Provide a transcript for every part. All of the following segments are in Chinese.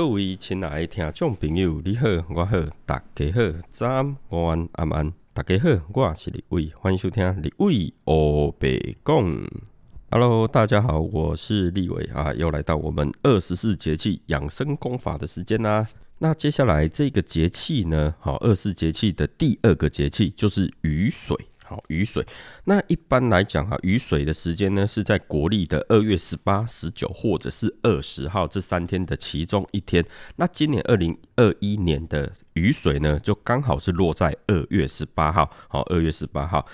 各位亲爱的听众朋友，你好，我好，大家好，早安、午安、晚安，大家好，我是李伟，欢迎收听李伟欧北讲。Hello，大家好，我是立伟啊，又来到我们二十四节气养生功法的时间啦。那接下来这个节气呢，好，二十四节气的第二个节气就是雨水。好，雨水。那一般来讲哈，雨水的时间呢是在国历的二月十八、十九或者是二十号这三天的其中一天。那今年二零二一年的雨水呢，就刚好是落在二月十八号。好，二月十八号。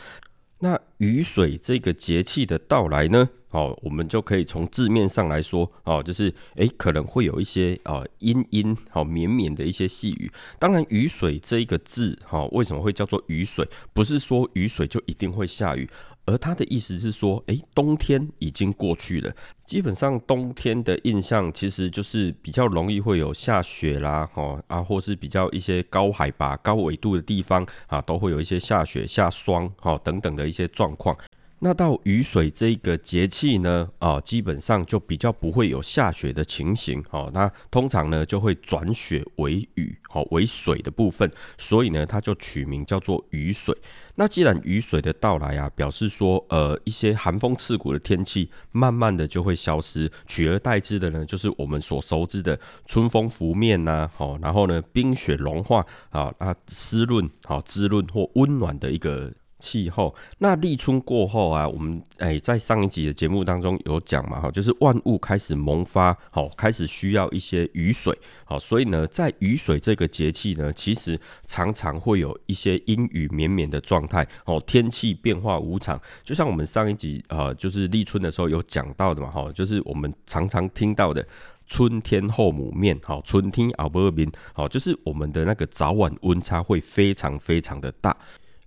那雨水这个节气的到来呢？哦，我们就可以从字面上来说，哦，就是诶，可能会有一些啊阴阴好绵绵的一些细雨。当然，雨水这一个字，哈，为什么会叫做雨水？不是说雨水就一定会下雨。而它的意思是说，哎，冬天已经过去了，基本上冬天的印象其实就是比较容易会有下雪啦，哦啊，或是比较一些高海拔、高纬度的地方啊，都会有一些下雪、下霜，哈等等的一些状状况。那到雨水这个节气呢，啊，基本上就比较不会有下雪的情形，哦，那通常呢就会转雪为雨，哦，为水的部分，所以呢，它就取名叫做雨水。那既然雨水的到来啊，表示说，呃，一些寒风刺骨的天气慢慢的就会消失，取而代之的呢，就是我们所熟知的春风拂面呐，哦，然后呢，冰雪融化，啊，啊，湿润，好，滋润或温暖的一个。气候，那立春过后啊，我们哎在上一集的节目当中有讲嘛，哈，就是万物开始萌发，好，开始需要一些雨水，好，所以呢，在雨水这个节气呢，其实常常会有一些阴雨绵绵的状态，哦，天气变化无常，就像我们上一集呃，就是立春的时候有讲到的嘛，哈，就是我们常常听到的春天后母面，好，春天熬不明，好，就是我们的那个早晚温差会非常非常的大。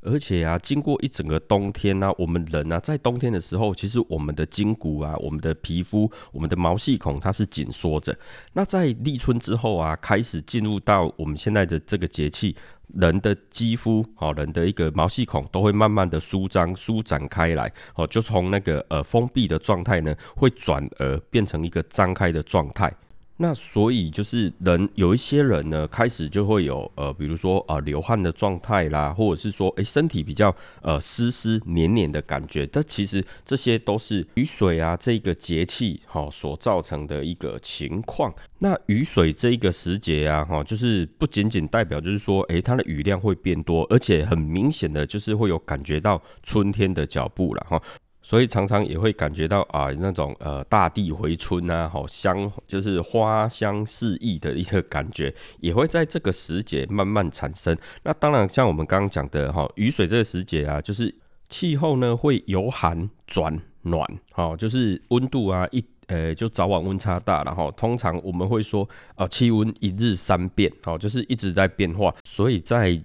而且啊，经过一整个冬天呢，我们人呢，在冬天的时候，其实我们的筋骨啊、我们的皮肤、我们的毛细孔，它是紧缩着。那在立春之后啊，开始进入到我们现在的这个节气，人的肌肤，好，人的一个毛细孔都会慢慢的舒张、舒展开来，哦，就从那个呃封闭的状态呢，会转而变成一个张开的状态。那所以就是人有一些人呢，开始就会有呃，比如说呃流汗的状态啦，或者是说诶身体比较呃湿湿黏黏的感觉，但其实这些都是雨水啊这个节气哈所造成的一个情况。那雨水这一个时节啊哈，就是不仅仅代表就是说诶它的雨量会变多，而且很明显的就是会有感觉到春天的脚步了哈。所以常常也会感觉到啊，那种呃大地回春啊，好香，就是花香四溢的一个感觉，也会在这个时节慢慢产生。那当然，像我们刚刚讲的哈，雨水这个时节啊，就是气候呢会由寒转暖，好，就是温度啊一呃就早晚温差大，然后通常我们会说啊气温一日三变，好，就是一直在变化，所以在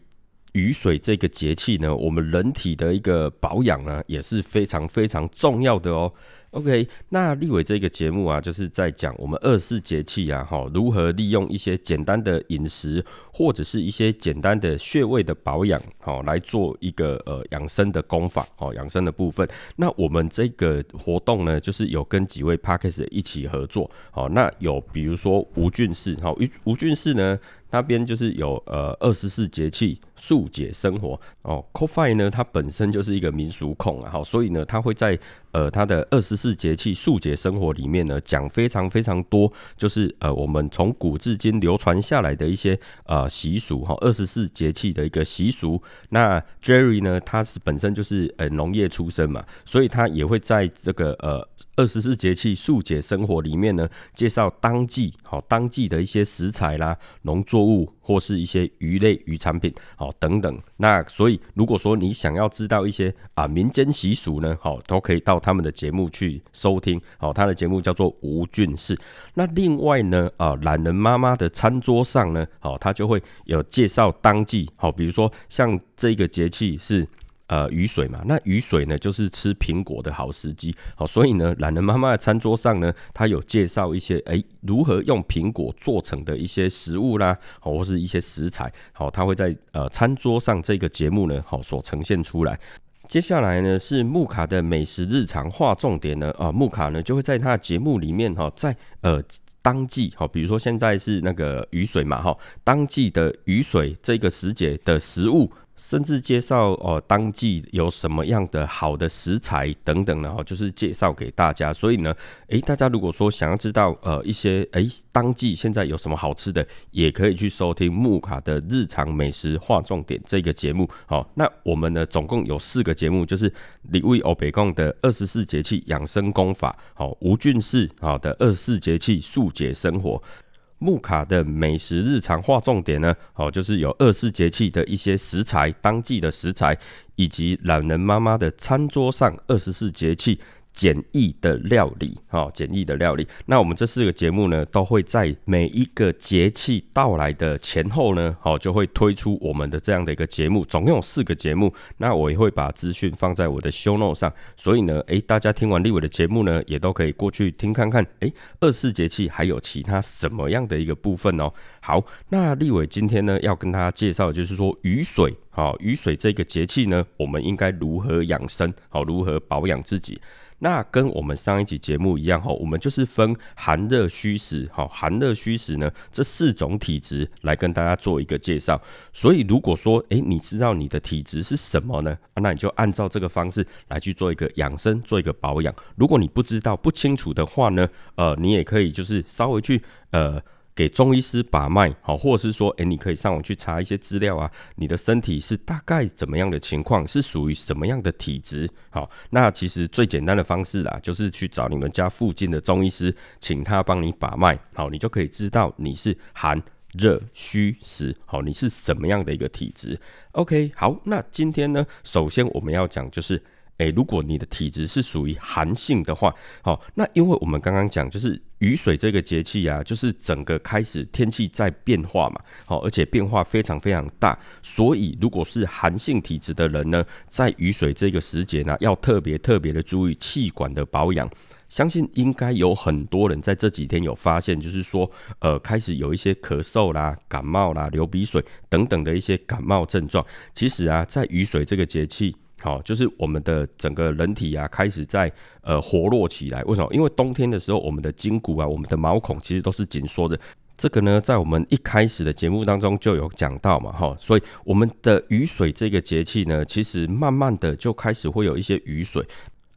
雨水这个节气呢，我们人体的一个保养呢也是非常非常重要的哦。OK，那立伟这个节目啊，就是在讲我们二十四节气啊，哈，如何利用一些简单的饮食或者是一些简单的穴位的保养，好来做一个呃养生的功法，哦，养生的部分。那我们这个活动呢，就是有跟几位 p a r k e s 一起合作，好，那有比如说吴俊士，好，吴吴俊士呢。那边就是有呃二十四节气速解生活哦，CoFi 呢，它本身就是一个民俗控啊，好，所以呢，它会在呃它的二十四节气速解生活里面呢，讲非常非常多，就是呃我们从古至今流传下来的一些呃习俗哈，二十四节气的一个习俗。那 Jerry 呢，他是本身就是呃农业出身嘛，所以他也会在这个呃。二十四节气速解生活里面呢，介绍当季好当季的一些食材啦、农作物或是一些鱼类鱼产品好等等。那所以如果说你想要知道一些啊民间习俗呢，好都可以到他们的节目去收听。好，他的节目叫做吴俊士。那另外呢，啊懒人妈妈的餐桌上呢，好他就会有介绍当季好，比如说像这个节气是。呃，雨水嘛，那雨水呢，就是吃苹果的好时机。好，所以呢，懒人妈妈的餐桌上呢，她有介绍一些，哎，如何用苹果做成的一些食物啦，好，或是一些食材。好，她会在呃餐桌上这个节目呢，好所呈现出来。接下来呢，是木卡的美食日常划重点呢，啊，木卡呢就会在他的节目里面哈，在呃。当季好，比如说现在是那个雨水嘛哈，当季的雨水这个时节的食物。甚至介绍哦，当季有什么样的好的食材等等的哈，就是介绍给大家。所以呢，诶，大家如果说想要知道呃一些诶当季现在有什么好吃的，也可以去收听木卡的日常美食划重点这个节目。好，那我们呢总共有四个节目，就是李卫欧北贡的二十四节气养生功法，好吴俊士好的二十四节气速解生活。木卡的美食日常划重点呢，哦，就是有二十四节气的一些食材，当季的食材，以及懒人妈妈的餐桌上二十四节气。简易的料理，哈，简易的料理。那我们这四个节目呢，都会在每一个节气到来的前后呢，好，就会推出我们的这样的一个节目。总共有四个节目，那我也会把资讯放在我的 show note 上。所以呢，诶，大家听完立伟的节目呢，也都可以过去听看看，诶，二四节气还有其他什么样的一个部分哦。好，那立伟今天呢，要跟大家介绍，就是说雨水，好，雨水这个节气呢，我们应该如何养生，好，如何保养自己。那跟我们上一集节目一样哈，我们就是分寒热虚实哈，寒热虚实呢这四种体质来跟大家做一个介绍。所以如果说诶你知道你的体质是什么呢？那你就按照这个方式来去做一个养生，做一个保养。如果你不知道不清楚的话呢，呃，你也可以就是稍微去呃。给中医师把脉，好，或者是说，诶，你可以上网去查一些资料啊，你的身体是大概怎么样的情况，是属于什么样的体质，好，那其实最简单的方式啦，就是去找你们家附近的中医师，请他帮你把脉，好，你就可以知道你是寒热虚实，好，你是什么样的一个体质。OK，好，那今天呢，首先我们要讲就是。诶，如果你的体质是属于寒性的话，好，那因为我们刚刚讲，就是雨水这个节气啊，就是整个开始天气在变化嘛，好，而且变化非常非常大，所以如果是寒性体质的人呢，在雨水这个时节呢，要特别特别的注意气管的保养。相信应该有很多人在这几天有发现，就是说，呃，开始有一些咳嗽啦、感冒啦、流鼻水等等的一些感冒症状。其实啊，在雨水这个节气。好，就是我们的整个人体啊，开始在呃活络起来。为什么？因为冬天的时候，我们的筋骨啊，我们的毛孔其实都是紧缩的。这个呢，在我们一开始的节目当中就有讲到嘛，哈。所以我们的雨水这个节气呢，其实慢慢的就开始会有一些雨水。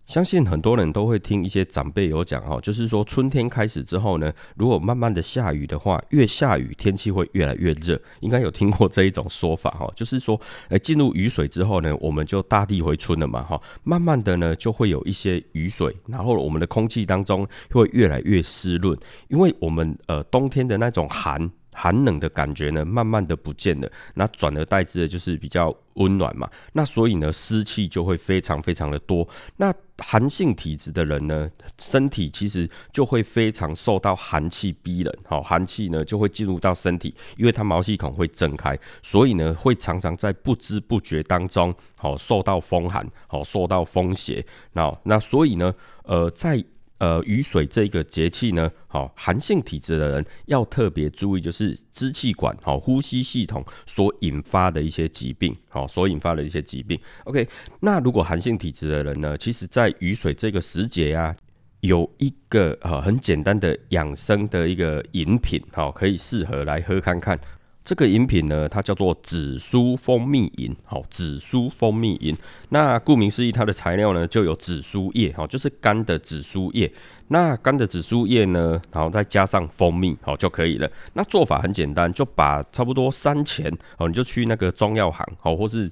相信很多人都会听一些长辈有讲哈，就是说春天开始之后呢，如果慢慢的下雨的话，越下雨天气会越来越热，应该有听过这一种说法哈，就是说，呃，进入雨水之后呢，我们就大地回春了嘛哈，慢慢的呢就会有一些雨水，然后我们的空气当中会越来越湿润，因为我们呃冬天的那种寒。寒冷的感觉呢，慢慢的不见了，那转而代之的就是比较温暖嘛。那所以呢，湿气就会非常非常的多。那寒性体质的人呢，身体其实就会非常受到寒气逼人。好，寒气呢就会进入到身体，因为它毛细孔会睁开，所以呢会常常在不知不觉当中，好受到风寒，好受到风邪。那那所以呢，呃，在呃，雨水这个节气呢，好，寒性体质的人要特别注意，就是支气管、好呼吸系统所引发的一些疾病，好，所引发的一些疾病。OK，那如果寒性体质的人呢，其实在雨水这个时节呀，有一个呃很简单的养生的一个饮品，好，可以适合来喝看看。这个饮品呢，它叫做紫苏蜂蜜饮，好，紫苏蜂蜜饮。那顾名思义，它的材料呢就有紫苏叶，好，就是干的紫苏叶。那干的紫苏叶呢，然后再加上蜂蜜，好就可以了。那做法很简单，就把差不多三钱，哦，你就去那个中药行，好，或是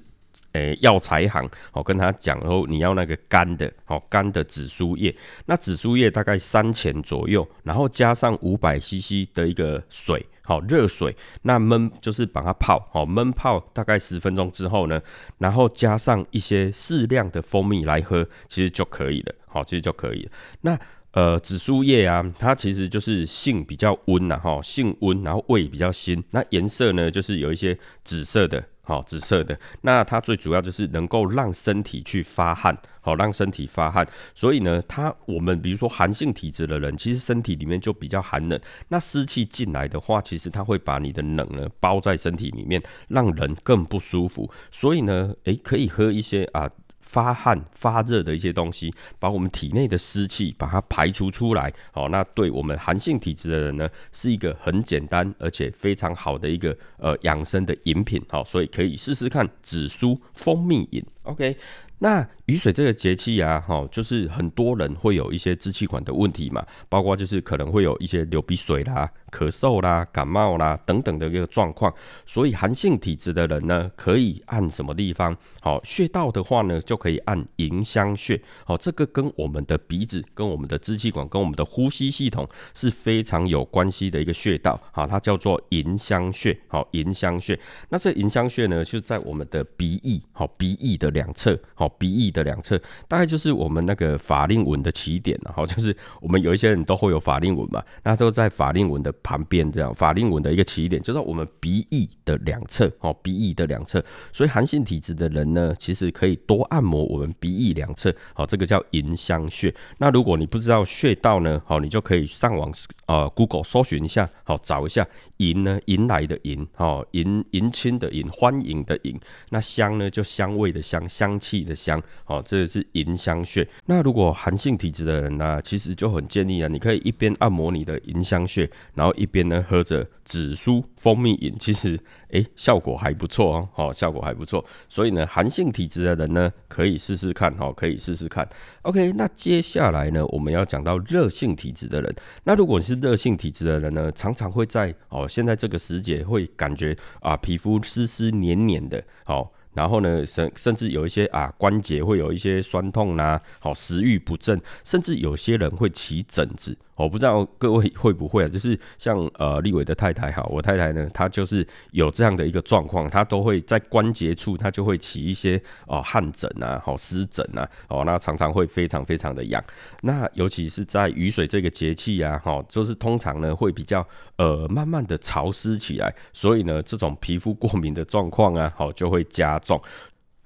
诶药材行，好，跟他讲，然后你要那个干的，好，干的紫苏叶。那紫苏叶大概三钱左右，然后加上五百 CC 的一个水。好，热水那焖就是把它泡好，焖泡大概十分钟之后呢，然后加上一些适量的蜂蜜来喝，其实就可以了。好，其实就可以了。那呃，紫苏叶啊，它其实就是性比较温呐，哈，性温，然后味比较辛。那颜色呢，就是有一些紫色的。好，紫色的，那它最主要就是能够让身体去发汗，好，让身体发汗。所以呢，它我们比如说寒性体质的人，其实身体里面就比较寒冷。那湿气进来的话，其实它会把你的冷呢包在身体里面，让人更不舒服。所以呢，诶，可以喝一些啊。发汗、发热的一些东西，把我们体内的湿气把它排除出来。好，那对我们寒性体质的人呢，是一个很简单而且非常好的一个呃养生的饮品。好，所以可以试试看紫苏蜂蜜饮。OK。那雨水这个节气啊，哈，就是很多人会有一些支气管的问题嘛，包括就是可能会有一些流鼻水啦、咳嗽啦、感冒啦等等的一个状况。所以寒性体质的人呢，可以按什么地方？好，穴道的话呢，就可以按迎香穴。好，这个跟我们的鼻子、跟我们的支气管、跟我们的呼吸系统是非常有关系的一个穴道。好，它叫做迎香穴。好，迎香穴。那这迎香穴呢，就在我们的鼻翼，好，鼻翼的两侧。好。鼻翼的两侧，大概就是我们那个法令纹的起点了。好，就是我们有一些人都会有法令纹嘛，那都在法令纹的旁边，这样法令纹的一个起点，就是我们鼻翼的两侧。好，鼻翼的两侧，所以寒性体质的人呢，其实可以多按摩我们鼻翼两侧。好，这个叫迎香穴。那如果你不知道穴道呢，好，你就可以上网呃 Google 搜寻一下，好，找一下迎呢，迎来的迎，好，迎迎亲的迎，欢迎的迎。那香呢，就香味的香，香气的。香，好，这个是迎香穴。那如果寒性体质的人呢，其实就很建议啊，你可以一边按摩你的迎香穴，然后一边呢喝着紫苏蜂蜜饮，其实诶效果还不错哦，好，效果还不错。所以呢，寒性体质的人呢，可以试试看，哈，可以试试看。OK，那接下来呢，我们要讲到热性体质的人。那如果是热性体质的人呢，常常会在哦，现在这个时节会感觉啊，皮肤湿湿黏黏的，好。然后呢，甚甚至有一些啊关节会有一些酸痛呐，好食欲不振，甚至有些人会起疹子。我不知道各位会不会啊，就是像呃立伟的太太哈，我太太呢，她就是有这样的一个状况，她都会在关节处，她就会起一些哦汗疹啊，好湿疹啊，哦那常常会非常非常的痒。那尤其是在雨水这个节气啊，哈，就是通常呢会比较呃慢慢的潮湿起来，所以呢这种皮肤过敏的状况啊，好就会加重。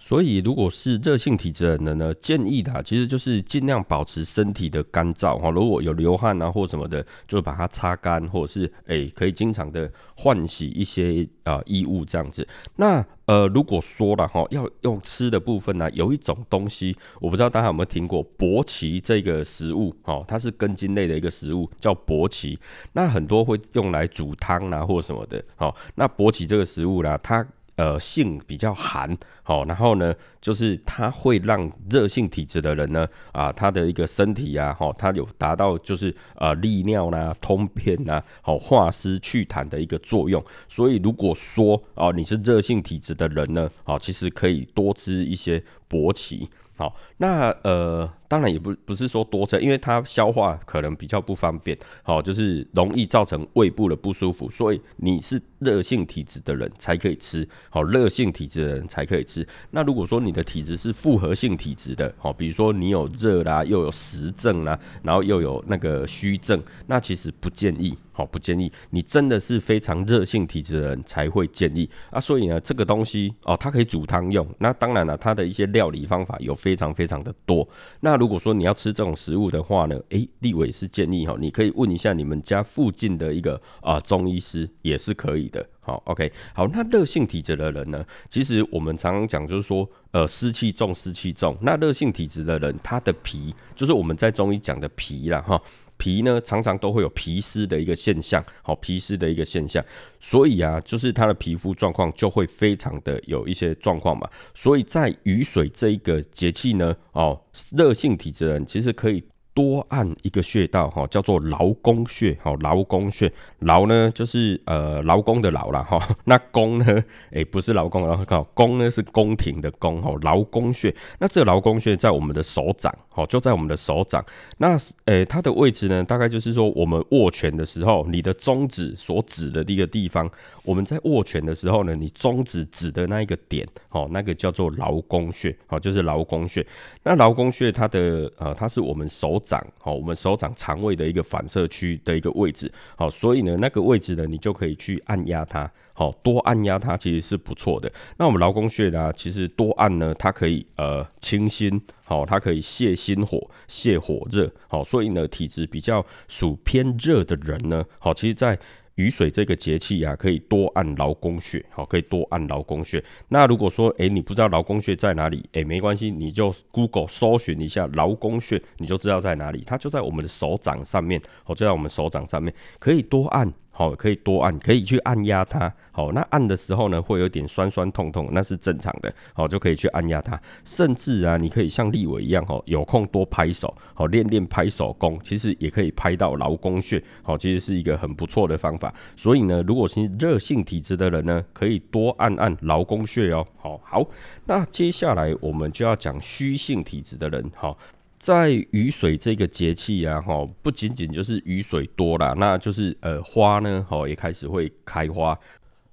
所以，如果是热性体质的人呢，建议的其实就是尽量保持身体的干燥哈。如果有流汗啊或什么的，就把它擦干，或者是诶可以经常的换洗一些啊衣物这样子。那呃，如果说了哈，要用吃的部分呢，有一种东西，我不知道大家有没有听过薄芪这个食物哈，它是根茎类的一个食物，叫薄芪。那很多会用来煮汤啊或什么的。好，那薄芪这个食物呢，它呃，性比较寒，好，然后呢，就是它会让热性体质的人呢，啊，他的一个身体呀，哈，他有达到就是呃利尿啦、通便呐，好化湿祛痰的一个作用。所以如果说哦，你是热性体质的人呢，好，其实可以多吃一些薄芪。好，那呃，当然也不不是说多吃，因为它消化可能比较不方便，好，就是容易造成胃部的不舒服，所以你是热性体质的人才可以吃，好，热性体质的人才可以吃。那如果说你的体质是复合性体质的，好，比如说你有热啦，又有实症啦，然后又有那个虚症，那其实不建议。好，不建议你真的是非常热性体质的人才会建议啊。所以呢，这个东西哦，它可以煮汤用。那当然了，它的一些料理方法有非常非常的多。那如果说你要吃这种食物的话呢，诶，立伟是建议哈，你可以问一下你们家附近的一个啊中医师也是可以的。好，OK，好，那热性体质的人呢，其实我们常常讲就是说，呃，湿气重，湿气重。那热性体质的人，他的脾就是我们在中医讲的脾了哈。皮呢，常常都会有皮湿的一个现象，好皮湿的一个现象，所以啊，就是他的皮肤状况就会非常的有一些状况嘛。所以在雨水这一个节气呢，哦，热性体质的人其实可以。多按一个穴道哈，叫做劳宫穴，好劳宫穴，劳呢就是呃劳宫的劳了哈，那宫呢，哎不是劳宫，然后靠宫呢是宫廷的宫哈，劳宫穴，那这劳宫穴在我们的手掌，好就在我们的手掌，那诶它的位置呢，大概就是说我们握拳的时候，你的中指所指的一个地方，我们在握拳的时候呢，你中指指的那一个点，好那个叫做劳宫穴，好就是劳宫穴，那劳宫穴它的呃它是我们手指。掌好，我们手掌肠胃的一个反射区的一个位置好，所以呢，那个位置呢，你就可以去按压它，好多按压它其实是不错的。那我们劳宫穴呢，其实多按呢，它可以呃清心，好，它可以泻心火、泻火热，好，所以呢，体质比较属偏热的人呢，好，其实在雨水这个节气啊，可以多按劳宫穴，好，可以多按劳宫穴。那如果说，诶，你不知道劳宫穴在哪里，诶，没关系，你就 Google 搜寻一下劳宫穴，你就知道在哪里。它就在我们的手掌上面，哦，就在我们手掌上面，可以多按。好，可以多按，可以去按压它。好，那按的时候呢，会有点酸酸痛痛，那是正常的。好，就可以去按压它。甚至啊，你可以像立伟一样，哈，有空多拍手，好，练练拍手功，其实也可以拍到劳宫穴。好，其实是一个很不错的方法。所以呢，如果是热性体质的人呢，可以多按按劳宫穴哦。好，好，那接下来我们就要讲虚性体质的人，好。在雨水这个节气啊，哈，不仅仅就是雨水多了，那就是呃花呢，哈，也开始会开花。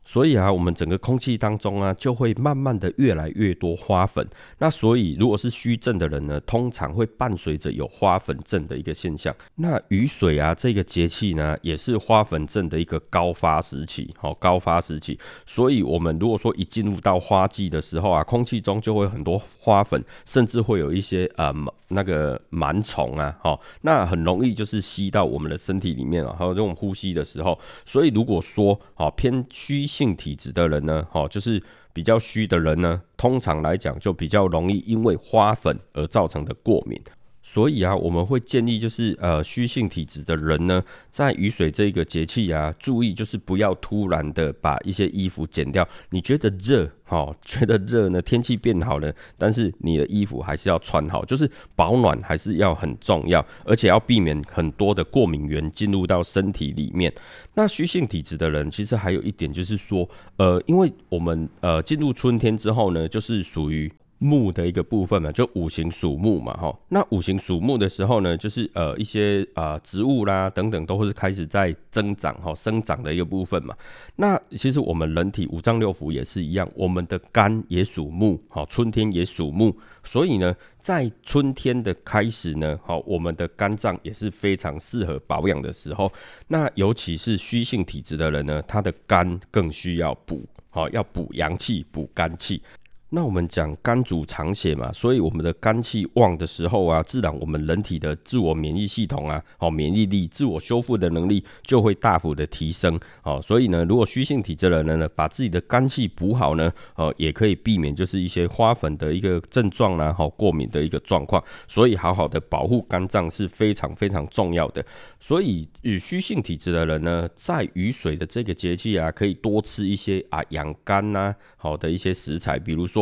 所以啊，我们整个空气当中啊，就会慢慢的越来越多花粉。那所以，如果是虚症的人呢，通常会伴随着有花粉症的一个现象。那雨水啊，这个节气呢，也是花粉症的一个高发时期，好，高发时期。所以，我们如果说一进入到花季的时候啊，空气中就会很多花粉，甚至会有一些呃那个螨虫啊，好，那很容易就是吸到我们的身体里面啊，还有这种呼吸的时候。所以，如果说好偏虚。性体质的人呢，哈，就是比较虚的人呢，通常来讲就比较容易因为花粉而造成的过敏。所以啊，我们会建议就是呃虚性体质的人呢，在雨水这个节气啊，注意就是不要突然的把一些衣服剪掉。你觉得热，哈，觉得热呢，天气变好了，但是你的衣服还是要穿好，就是保暖还是要很重要，而且要避免很多的过敏源进入到身体里面。那虚性体质的人，其实还有一点就是说，呃，因为我们呃进入春天之后呢，就是属于。木的一个部分嘛，就五行属木嘛，哈。那五行属木的时候呢，就是呃一些啊植物啦等等都会是开始在增长哈生长的一个部分嘛。那其实我们人体五脏六腑也是一样，我们的肝也属木，哈，春天也属木，所以呢，在春天的开始呢，好，我们的肝脏也是非常适合保养的时候。那尤其是虚性体质的人呢，他的肝更需要补，好，要补阳气，补肝气。那我们讲肝主藏血嘛，所以我们的肝气旺的时候啊，自然我们人体的自我免疫系统啊，好免疫力、自我修复的能力就会大幅的提升。好，所以呢，如果虚性体质的人呢，把自己的肝气补好呢，呃，也可以避免就是一些花粉的一个症状啦，好过敏的一个状况。所以好好的保护肝脏是非常非常重要的。所以与虚性体质的人呢，在雨水的这个节气啊，可以多吃一些啊养肝呐好的一些食材，比如说。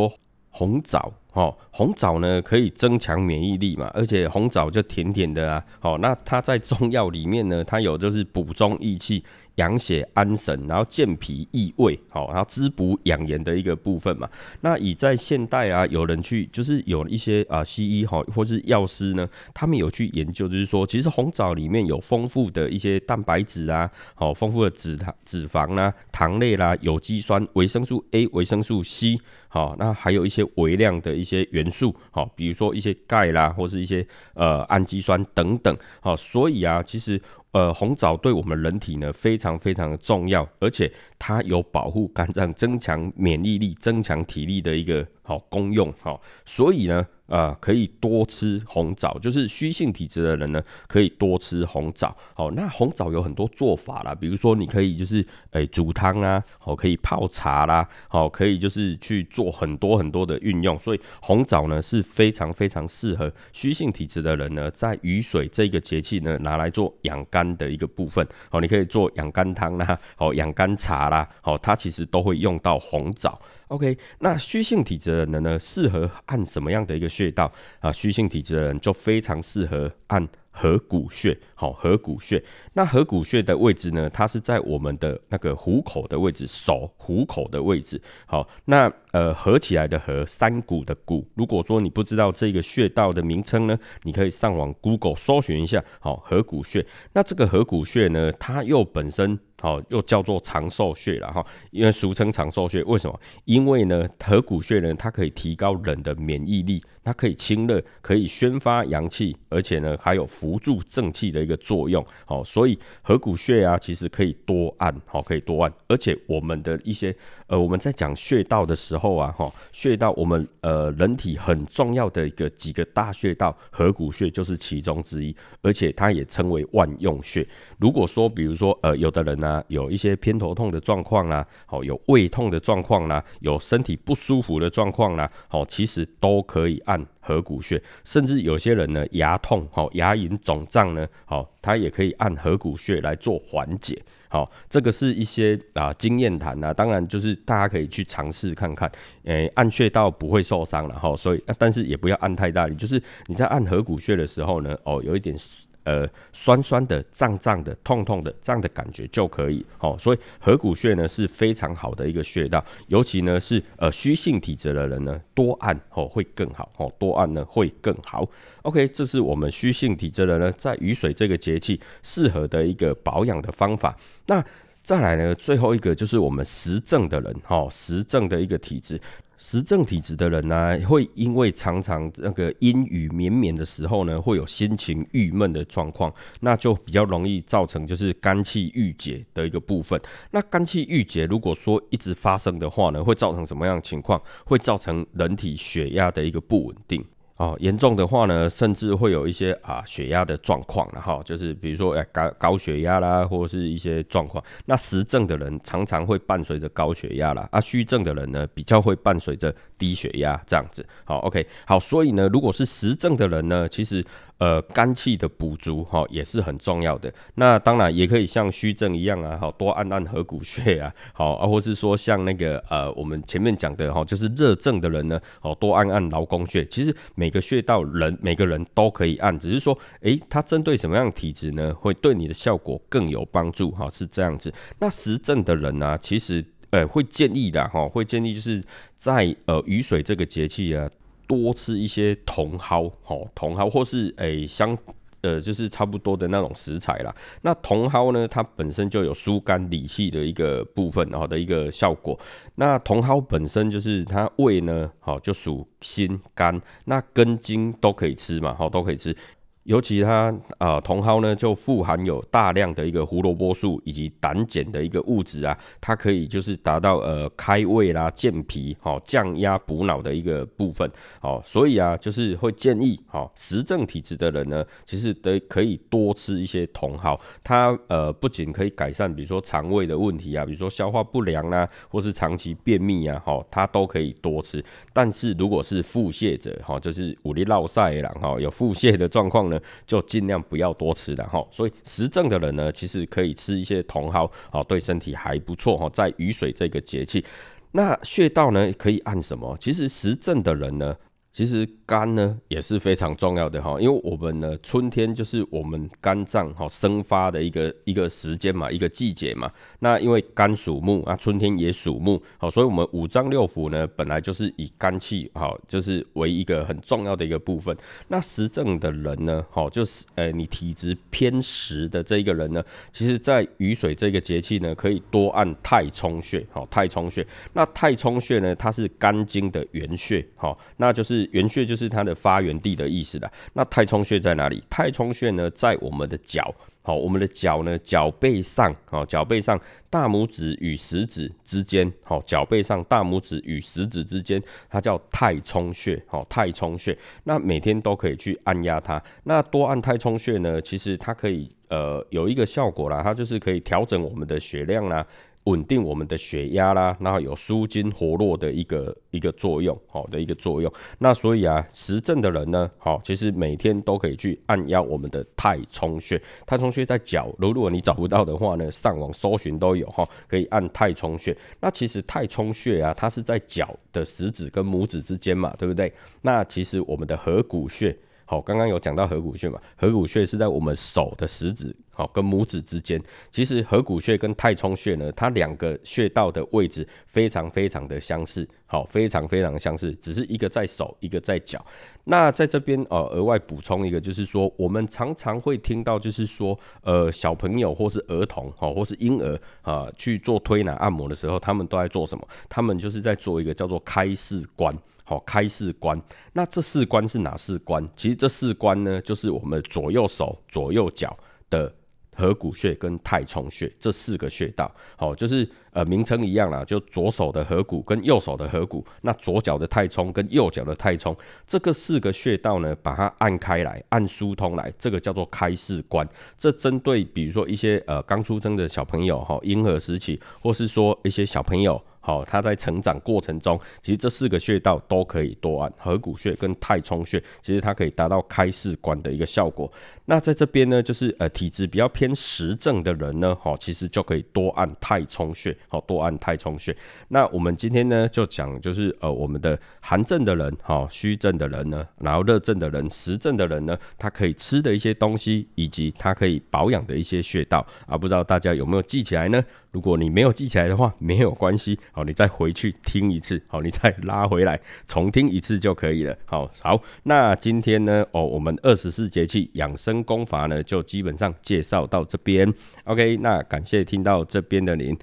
红枣，哦，红枣呢可以增强免疫力嘛，而且红枣就甜甜的啊，好，那它在中药里面呢，它有就是补中益气。养血安神，然后健脾益胃，好，然后滋补养颜的一个部分嘛。那以在现代啊，有人去就是有一些啊西医哈，或是药师呢，他们有去研究，就是说，其实红枣里面有丰富的一些蛋白质啊，好，丰富的脂糖、脂肪啦、糖类啦、有机酸、维生素 A、维生素 C，哦，那还有一些微量的一些元素，好，比如说一些钙啦，或是一些呃氨基酸等等，好，所以啊，其实。呃，红枣对我们人体呢非常非常的重要，而且它有保护肝脏、增强免疫力、增强体力的一个好功用，好，所以呢。啊，可以多吃红枣，就是虚性体质的人呢，可以多吃红枣。好，那红枣有很多做法啦，比如说你可以就是诶煮汤啊，好，可以泡茶啦，好，可以就是去做很多很多的运用。所以红枣呢是非常非常适合虚性体质的人呢，在雨水这个节气呢拿来做养肝的一个部分。好，你可以做养肝汤啦，好，养肝茶啦，好，它其实都会用到红枣。OK，那虚性体质的人呢，适合按什么样的一个穴道啊？虚性体质的人就非常适合按合谷穴。好，合谷穴。那合谷穴的位置呢，它是在我们的那个虎口的位置，手虎口的位置。好，那呃合起来的合，山谷的谷。如果说你不知道这个穴道的名称呢，你可以上网 Google 搜寻一下。好，合谷穴。那这个合谷穴呢，它又本身。好，又叫做长寿穴了哈，因为俗称长寿穴。为什么？因为呢，合谷穴呢，它可以提高人的免疫力，它可以清热，可以宣发阳气，而且呢，还有扶助正气的一个作用。好，所以合谷穴啊，其实可以多按，好，可以多按。而且我们的一些呃，我们在讲穴道的时候啊，哈，穴道我们呃人体很重要的一个几个大穴道，合谷穴就是其中之一，而且它也称为万用穴。如果说，比如说呃，有的人呢。呢有一些偏头痛的状况啦，好有胃痛的状况啦，有身体不舒服的状况啦，好其实都可以按合谷穴，甚至有些人呢牙痛，好牙龈肿胀呢，好他也可以按合谷穴来做缓解。好，这个是一些啊经验谈啊，当然就是大家可以去尝试看看，诶，按穴道不会受伤了哈，所以但是也不要按太大力，就是你在按合谷穴的时候呢，哦，有一点。呃，酸酸的、胀胀的、痛痛的这样的感觉就可以哦。所以合谷穴呢是非常好的一个穴道，尤其呢是呃虚性体质的人呢多按哦会更好哦，多按呢会更好。OK，这是我们虚性体质的人呢在雨水这个节气适合的一个保养的方法。那再来呢，最后一个就是我们实症的人哈，实症的一个体质。实症体质的人呢，会因为常常那个阴雨绵绵的时候呢，会有心情郁闷的状况，那就比较容易造成就是肝气郁结的一个部分。那肝气郁结如果说一直发生的话呢，会造成什么样的情况？会造成人体血压的一个不稳定。哦，严重的话呢，甚至会有一些啊血压的状况了哈，就是比如说哎高高血压啦，或者是一些状况。那实症的人常常会伴随着高血压啦，啊虚症的人呢比较会伴随着低血压这样子。好，OK，好，所以呢，如果是实症的人呢，其实。呃，肝气的补足哈也是很重要的。那当然也可以像虚症一样啊，好多按按合谷穴啊，好啊，或是说像那个呃，我们前面讲的哈，就是热症的人呢，好多按按劳宫穴。其实每个穴道人每个人都可以按，只是说，诶，它针对什么样的体质呢，会对你的效果更有帮助哈，是这样子。那实症的人呢，其实呃会建议的哈，会建议就是在呃雨水这个节气啊。多吃一些茼蒿，吼，茼蒿或是诶相，呃，就是差不多的那种食材啦。那茼蒿呢，它本身就有疏肝理气的一个部分，好的一个效果。那茼蒿本身就是它胃呢，好就属心肝，那根茎都可以吃嘛，好都可以吃。尤其它啊，茼蒿呢就富含有大量的一个胡萝卜素以及胆碱的一个物质啊，它可以就是达到呃开胃啦、健脾、好降压补脑的一个部分，好，所以啊，就是会建议好实症体质的人呢，其实得可以多吃一些茼蒿，它呃不仅可以改善比如说肠胃的问题啊，比如说消化不良啊，或是长期便秘啊，好，它都可以多吃。但是如果是腹泻者，哈，就是五力落塞啦，哈，有腹泻的状况呢。就尽量不要多吃的哈，所以实症的人呢，其实可以吃一些茼蒿，哦，对身体还不错哈。在雨水这个节气，那穴道呢可以按什么？其实实症的人呢。其实肝呢也是非常重要的哈，因为我们呢春天就是我们肝脏哈生发的一个一个时间嘛，一个季节嘛。那因为肝属木啊，春天也属木，好，所以我们五脏六腑呢本来就是以肝气好，就是为一个很重要的一个部分。那实症的人呢，好，就是呃你体质偏实的这一个人呢，其实在雨水这个节气呢，可以多按太冲穴，好，太冲穴。那太冲穴呢，它是肝经的原穴，好，那就是。原穴就是它的发源地的意思的。那太冲穴在哪里？太冲穴呢，在我们的脚，好，我们的脚呢，脚背上，好，脚背上大拇指与食指之间，好，脚背上大拇指与食指之间，它叫太冲穴，好，太冲穴。那每天都可以去按压它。那多按太冲穴呢，其实它可以呃有一个效果啦，它就是可以调整我们的血量啦。稳定我们的血压啦，然后有舒筋活络的一个一个作用，好的一个作用。那所以啊，实症的人呢，好，其实每天都可以去按压我们的太冲穴。太冲穴在脚，如果你找不到的话呢，上网搜寻都有哈，可以按太冲穴。那其实太冲穴啊，它是在脚的食指跟拇指之间嘛，对不对？那其实我们的合谷穴。好，刚刚有讲到合谷穴嘛？合谷穴是在我们手的食指，好跟拇指之间。其实合谷穴跟太冲穴呢，它两个穴道的位置非常非常的相似，好，非常非常相似，只是一个在手，一个在脚。那在这边呃，额外补充一个，就是说我们常常会听到，就是说呃，小朋友或是儿童，好或是婴儿啊，去做推拿按摩的时候，他们都在做什么？他们就是在做一个叫做开四关。好，开四关，那这四关是哪四关？其实这四关呢，就是我们左右手、左右脚的合谷穴跟太冲穴这四个穴道。好，就是呃名称一样啦，就左手的合谷跟右手的合谷，那左脚的太冲跟右脚的太冲，这个四个穴道呢，把它按开来，按疏通来，这个叫做开市关。这针对比如说一些呃刚出生的小朋友哈，婴儿时期，或是说一些小朋友。好，他在成长过程中，其实这四个穴道都可以多按，合谷穴跟太冲穴，其实它可以达到开市关的一个效果。那在这边呢，就是呃体质比较偏实症的人呢，哈，其实就可以多按太冲穴，好，多按太冲穴。那我们今天呢，就讲就是呃我们的寒症的人，哈，虚症的人呢，然后热症的人，实症的人呢，他可以吃的一些东西，以及他可以保养的一些穴道啊，不知道大家有没有记起来呢？如果你没有记起来的话，没有关系，好，你再回去听一次，好，你再拉回来重听一次就可以了。好，好，那今天呢，哦，我们二十四节气养生功法呢，就基本上介绍到这边。OK，那感谢听到这边的您。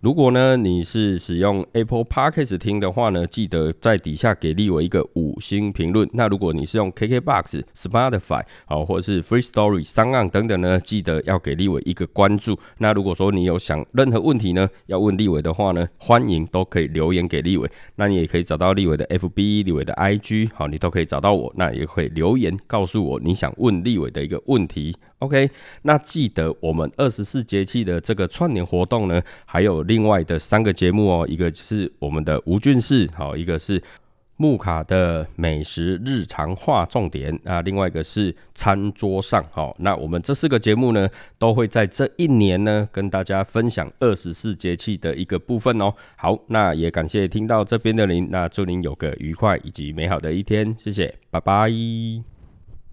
如果呢你是使用 Apple Podcast 听的话呢，记得在底下给立伟一个五星评论。那如果你是用 KKBox、Spotify 好，或者是 Free Story、三岸等等呢，记得要给立伟一个关注。那如果说你有想任何问题呢，要问立伟的话呢，欢迎都可以留言给立伟。那你也可以找到立伟的 FB、立伟的 IG，好，你都可以找到我。那也会留言告诉我你想问立伟的一个问题。OK，那记得我们二十四节气的这个串联活动呢，还有。另外的三个节目哦，一个是我们的吴俊士，好，一个是木卡的美食日常化重点啊，另外一个是餐桌上，好，那我们这四个节目呢，都会在这一年呢，跟大家分享二十四节气的一个部分哦。好，那也感谢听到这边的您，那祝您有个愉快以及美好的一天，谢谢，拜拜。